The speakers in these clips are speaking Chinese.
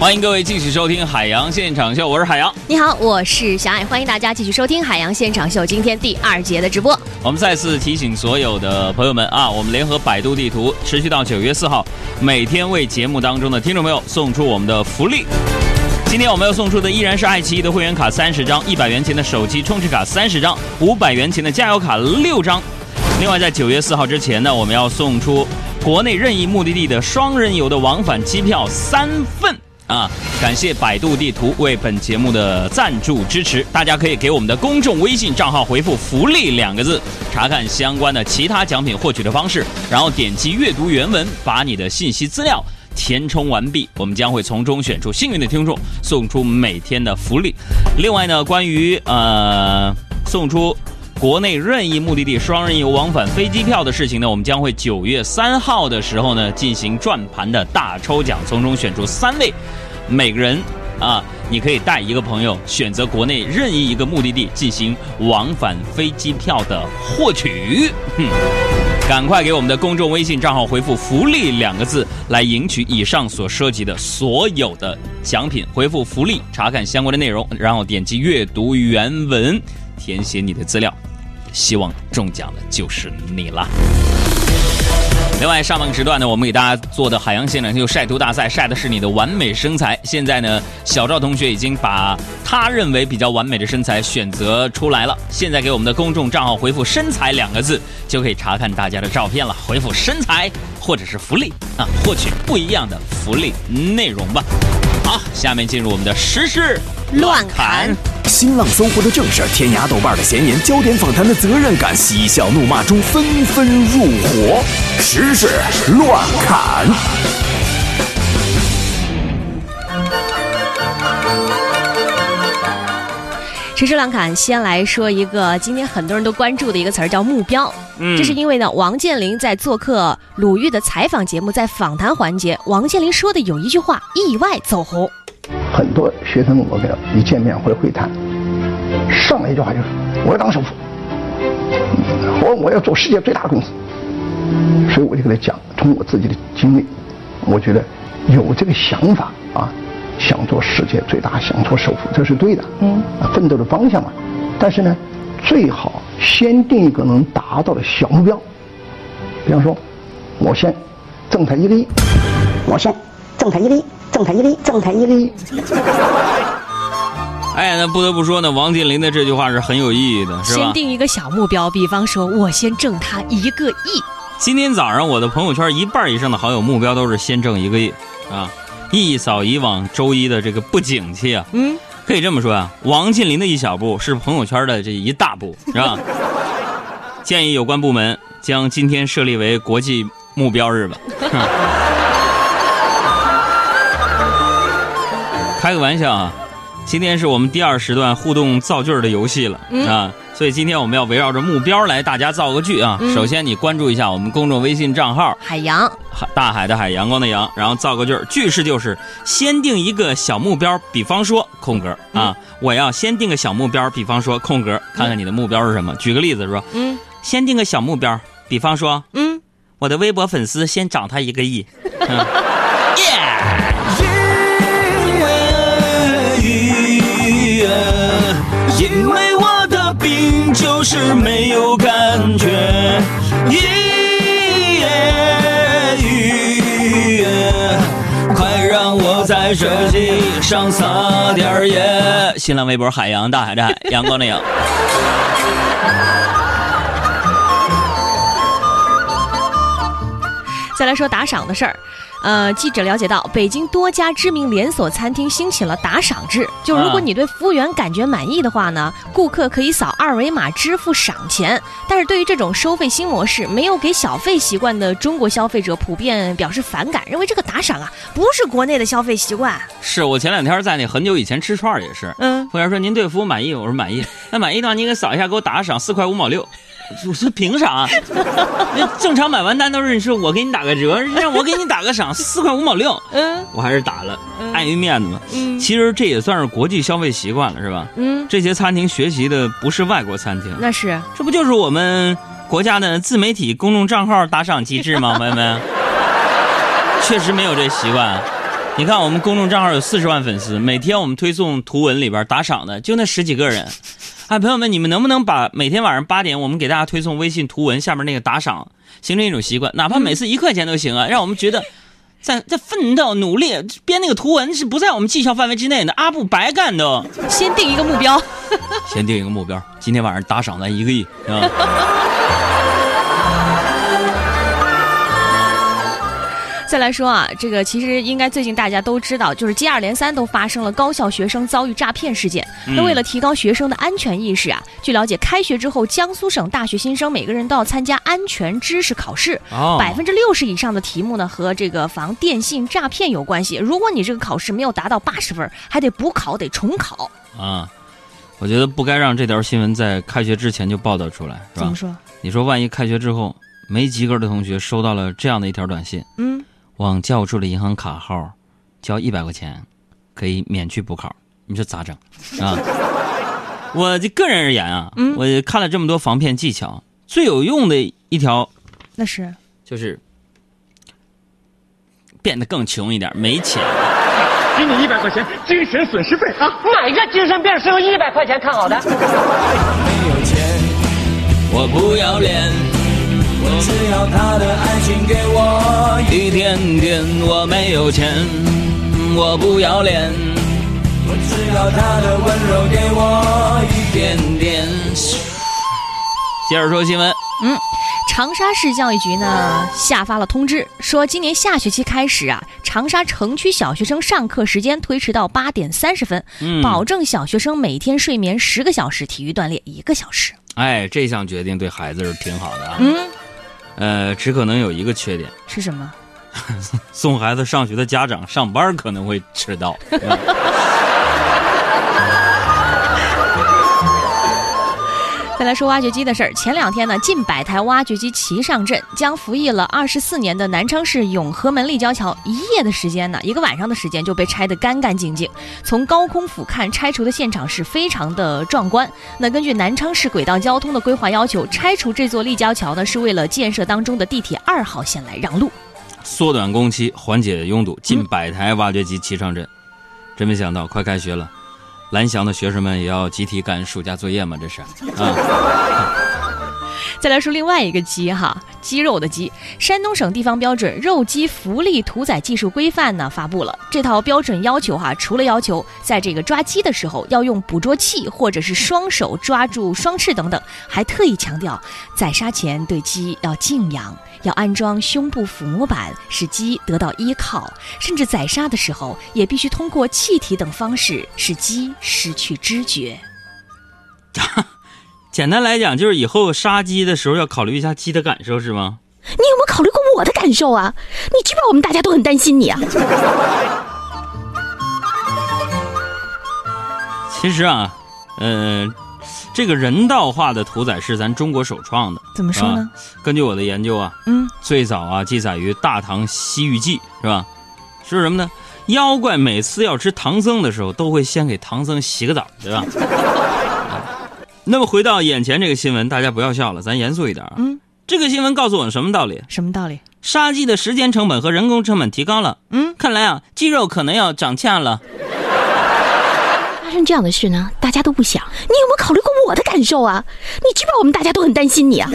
欢迎各位继续收听《海洋现场秀》，我是海洋。你好，我是小爱，欢迎大家继续收听《海洋现场秀》今天第二节的直播。我们再次提醒所有的朋友们啊，我们联合百度地图，持续到九月四号，每天为节目当中的听众朋友送出我们的福利。今天我们要送出的依然是爱奇艺的会员卡三十张，一百元钱的手机充值卡三十张，五百元钱的加油卡六张。另外，在九月四号之前呢，我们要送出国内任意目的地的双人游的往返机票三份。啊，感谢百度地图为本节目的赞助支持。大家可以给我们的公众微信账号回复“福利”两个字，查看相关的其他奖品获取的方式，然后点击阅读原文，把你的信息资料填充完毕，我们将会从中选出幸运的听众，送出每天的福利。另外呢，关于呃送出国内任意目的地双人游往返飞机票的事情呢，我们将会九月三号的时候呢进行转盘的大抽奖，从中选出三位。每个人啊，你可以带一个朋友，选择国内任意一个目的地进行往返飞机票的获取。哼，赶快给我们的公众微信账号回复“福利”两个字，来赢取以上所涉及的所有的奖品。回复“福利”，查看相关的内容，然后点击阅读原文，填写你的资料。希望中奖的就是你了。另外，上半个时段呢，我们给大家做的海洋现场秀晒图大赛，晒的是你的完美身材。现在呢，小赵同学已经把他认为比较完美的身材选择出来了。现在给我们的公众账号回复“身材”两个字，就可以查看大家的照片了。回复“身材”或者是“福利”啊，获取不一样的福利内容吧。好，下面进入我们的时事乱侃。新浪、搜狐的正事，天涯、豆瓣的闲言，焦点访谈的责任感，嬉笑怒骂中纷纷入伙，时事乱侃。时事乱侃，先来说一个今天很多人都关注的一个词儿，叫目标。嗯这是因为呢，王健林在做客鲁豫的采访节目，在访谈环节，王健林说的有一句话意外走红。很多学生我跟一见面或者会谈，上来一句话就是我要当首富，我我要做世界最大的公司，所以我就跟他讲，从我自己的经历，我觉得有这个想法啊，想做世界最大，想做首富，这是对的，嗯，奋斗的方向嘛。但是呢，最好先定一个能达到的小目标，比方说，我先挣他一个亿，我先挣他一个亿，挣他一个亿，挣他一个亿。哎，那不得不说呢，王健林的这句话是很有意义的，是吧先？定一个小目标，比方说，我先挣他一个亿。今天早上我的朋友圈一半以上的好友目标都是先挣一个亿啊，一扫以往周一的这个不景气啊。嗯，可以这么说啊，王健林的一小步是朋友圈的这一大步，是吧？建议有关部门将今天设立为国际目标日吧。开个玩笑啊，今天是我们第二时段互动造句儿的游戏了、嗯啊，所以今天我们要围绕着目标来大家造个句啊。嗯。首先你关注一下我们公众微信账号。海洋，海大海的海，阳光的阳，然后造个句儿，句式就是先定一个小目标，比方说空格啊，我要先定个小目标，比方说空格，看看你的目标是什么。举个例子说，嗯。先定个小目标，比方说嗯，我的微博粉丝先涨他一个亿。嗯。耶！因为我的病就是没有感觉。耶快让我在这地上撒点儿盐。新浪微博海洋大海的海，阳光的阳。再来说打赏的事儿。呃，记者了解到，北京多家知名连锁餐厅兴起了打赏制，就如果啊你对服务员感觉满意的话呢，顾客可以扫二维码支付赏钱。但是对于这种收费新模式，没有给小费习惯的中国消费者普遍表示反感，认为这个打赏啊不是国内的消费习惯。是我前两天在那很久以前吃串儿也是，嗯，服务员说您对服务满意，我说满意。那满意的话，您给扫一下，给我打个赏，四块五毛六。我说凭啥？那正常买完单都是你说我给你打个折，让我给你打个赏，四块五毛六。嗯我还是打了，嗯碍于面子嘛。嗯其实这也算是国际消费习惯了，是吧？嗯，这些餐厅学习的不是外国餐厅，那是这不就是我们国家的自媒体公众账号打赏机制吗？朋友们，确实没有这习惯。你看我们公众账号有四十万粉丝，每天我们推送图文里边打赏的就那十几个人。哎，朋友们，你们能不能把每天晚上八点我们给大家推送微信图文下面那个打赏形成一种习惯？哪怕每次一块钱都行啊，让我们觉得 在在奋斗努力编那个图文是不在我们绩效范围之内的，阿布白干的。先定一个目标。先定一个目标，今天晚上打赏咱一个亿，是 再来说啊，这个其实应该最近大家都知道，就是接二连三都发生了高校学生遭遇诈骗事件。那为了提高学生的安全意识啊，据了解，开学之后，江苏省大学新生每个人都要参加安全知识考试。哦百分之六十以上的题目呢和这个防电信诈骗有关系。如果你这个考试没有达到八十分，还得补考，得重考。啊，我觉得不该让这条新闻在开学之前就报道出来，是吧怎么？说？你说万一开学之后没及格的同学收到了这样的一条短信，嗯，往教务处的银行卡号交一百块钱，可以免去补考，你说咋整啊？我这个人而言啊，嗯我看了这么多防骗技巧，最有用的一条那是。就是变得更穷一点，没钱。给你一百块钱精神损失费啊！哪个精神病是用一百块钱看好的？没有钱我不要脸，我只要他的爱情给我一点点。我没有钱，我不要脸，我只要他的温柔给我一点点。接着说新闻，嗯长沙市教育局呢下发了通知，说今年下学期开始啊，长沙城区小学生上课时间推迟到八点三十分，嗯保证小学生每天睡眠十个小时，体育锻炼一个小时。哎，这项决定对孩子是挺好的啊。嗯，呃，只可能有一个缺点，是什么？送孩子上学的家长上班可能会迟到。再来说挖掘机的事儿。前两天呢，近百台挖掘机齐上阵，将服役了二十四年的南昌市永和门立交桥，一夜的时间呢，一个晚上的时间就被拆得干干净净。从高空俯瞰拆除的现场是非常的壮观。那根据南昌市轨道交通的规划要求，拆除这座立交桥呢，是为了建设当中的地铁二号线来让路。缩短工期，缓解拥堵，近百台挖掘机齐上阵。真没想到，快开学了，蓝翔的学生们也要集体赶暑假作业吗？这是啊，再来说另外一个鸡哈，鸡肉的鸡。山东省地方标准肉鸡福利屠宰技术规范呢发布了这套标准要求哈，除了要求在这个抓鸡的时候要用捕捉器或者是双手抓住双翅等等，还特意强调宰杀前对鸡要静养，要安装胸部抚摸板，使鸡得到依靠，甚至宰杀的时候也必须通过气体等方式使鸡失去知觉。简单来讲，就是以后杀鸡的时候要考虑一下鸡的感受，是吗？你有没有考虑过我的感受啊？你知不知道我们大家都很担心你啊？其实啊，呃，这个人道化的屠宰是咱中国首创的。怎么说呢？根据我的研究啊，嗯，最早啊记载于《大唐西域记》，是吧？说什么呢？妖怪每次要吃唐僧的时候，都会先给唐僧洗个澡，对吧？那么回到眼前这个新闻，大家不要笑了，咱严肃一点啊。嗯，这个新闻告诉我们什么道理？什么道理？杀鸡的时间成本和人工成本提高了。嗯，看来啊，鸡肉可能要涨价了。发生这样的事呢，大家都不想。你有没有考虑过我的感受啊？你知不知道我们大家都很担心你啊？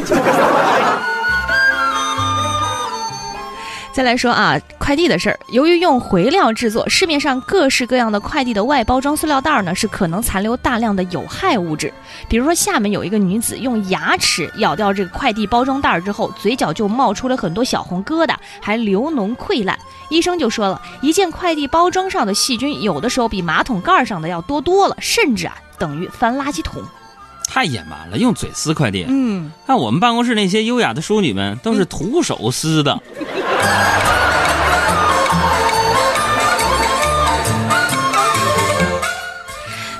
再来说啊，快递的事儿。由于用回料制作，市面上各式各样的快递的外包装塑料袋呢，是可能残留大量的有害物质。比如说，厦门有一个女子用牙齿咬掉这个快递包装袋之后，嘴角就冒出了很多小红疙瘩，还流脓溃烂。医生就说了，一件快递包装上的细菌，有的时候比马桶盖上的要多多了，甚至啊等于翻垃圾桶。太野蛮了，用嘴撕快递。嗯，看我们办公室那些优雅的淑女们，都是徒手撕的。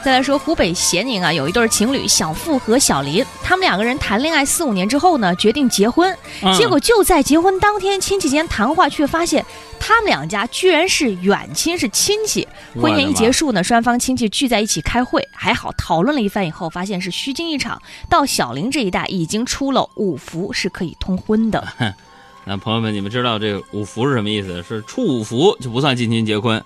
再来说湖北咸宁啊，有一对情侣小付和小林，他们两个人谈恋爱四五年之后呢，决定结婚。嗯结果就在结婚当天，亲戚间谈话却发现他们两家居然是远亲，是亲戚。婚宴一结束呢，双方亲戚聚在一起开会，还好讨论了一番以后，发现是虚惊一场。到小林这一代已经出了五福，是可以通婚的。那朋友们，你们知道这五福是什么意思？是出五福就不算近亲结婚。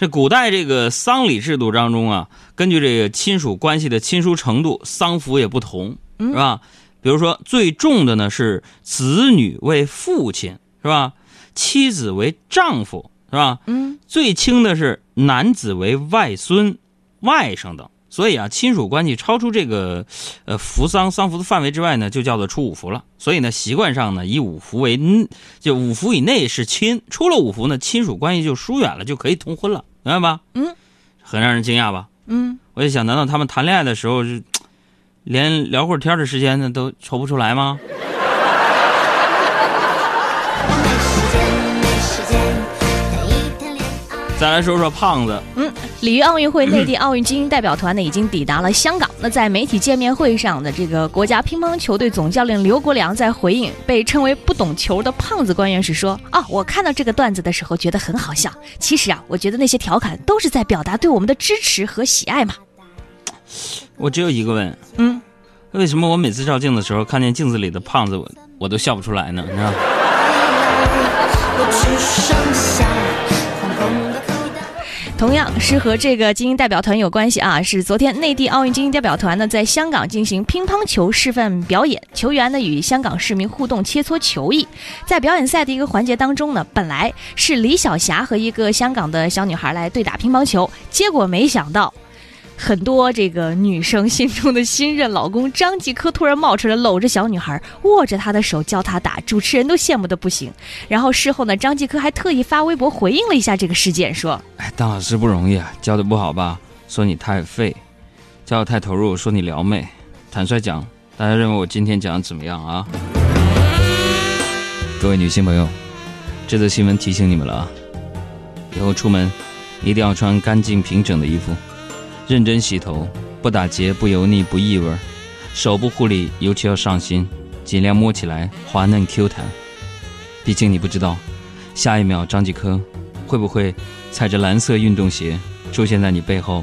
这古代这个丧礼制度当中啊，根据这个亲属关系的亲疏程度，丧服也不同，是吧？比如说最重的呢是子女为父亲，是吧？妻子为丈夫，是吧？嗯，最轻的是男子为外孙、外甥等。所以啊，亲属关系超出这个，呃，服丧丧服的范围之外呢，就叫做出五服了。所以呢，习惯上呢，以五服为，就五服以内是亲，出了五服呢，亲属关系就疏远了，就可以通婚了，明白吧？嗯，很让人惊讶吧？嗯，我就想，难道他们谈恋爱的时候是，连聊会儿天的时间呢都抽不出来吗？再来说说胖子，嗯，里约奥运会内地奥运精英代表团呢已经抵达了香港。那在媒体见面会上的这个国家乒乓球队总教练刘国梁在回应被称为不懂球的胖子官员时说：“啊，我看到这个段子的时候觉得很好笑。其实啊，我觉得那些调侃都是在表达对我们的支持和喜爱嘛。”我只有一个问，嗯，为什么我每次照镜的时候看见镜子里的胖子，我我都笑不出来呢？你知道？同样是和这个精英代表团有关系啊，是昨天内地奥运精英代表团呢在香港进行乒乓球示范表演，球员呢与香港市民互动切磋球艺。在表演赛的一个环节当中呢，本来是李晓霞和一个香港的小女孩来对打乒乓球，结果没想到。很多这个女生心中的新任老公张继科突然冒出来，搂着小女孩，握着她的手教她打，主持人都羡慕的不行。然后事后呢，张继科还特意发微博回应了一下这个事件，说：“哎，当老师不容易啊，教的不好吧？说你太废；教的太投入，说你撩妹。坦率讲，大家认为我今天讲的怎么样啊？各位女性朋友，这则新闻提醒你们了啊，以后出门一定要穿干净平整的衣服。”认真洗头，不打结，不油腻，不异味手部护理尤其要上心，尽量摸起来滑嫩 Q 弹。毕竟你不知道，下一秒张继科会不会踩着蓝色运动鞋出现在你背后，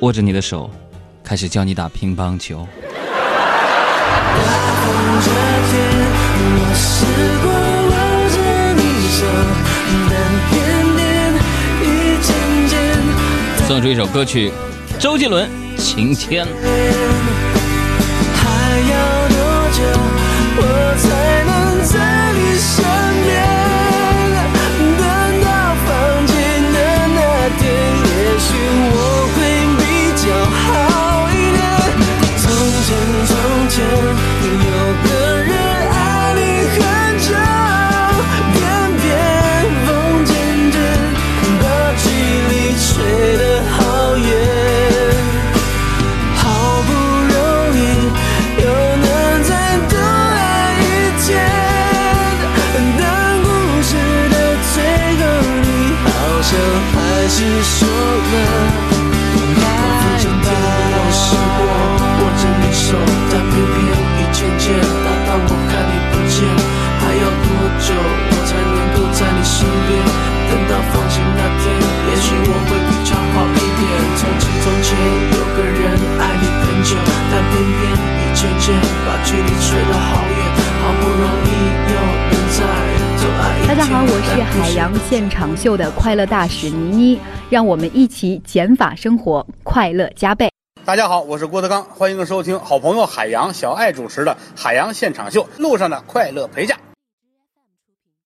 握着你的手，开始教你打乒乓球。送出一首歌曲。周杰伦，晴天。大海洋现场秀的快乐大使倪妮，让我们一起减法生活，快乐加倍。大家好，我是郭德纲，欢迎收听好朋友海洋小爱主持的《海洋现场秀》，路上的快乐陪驾。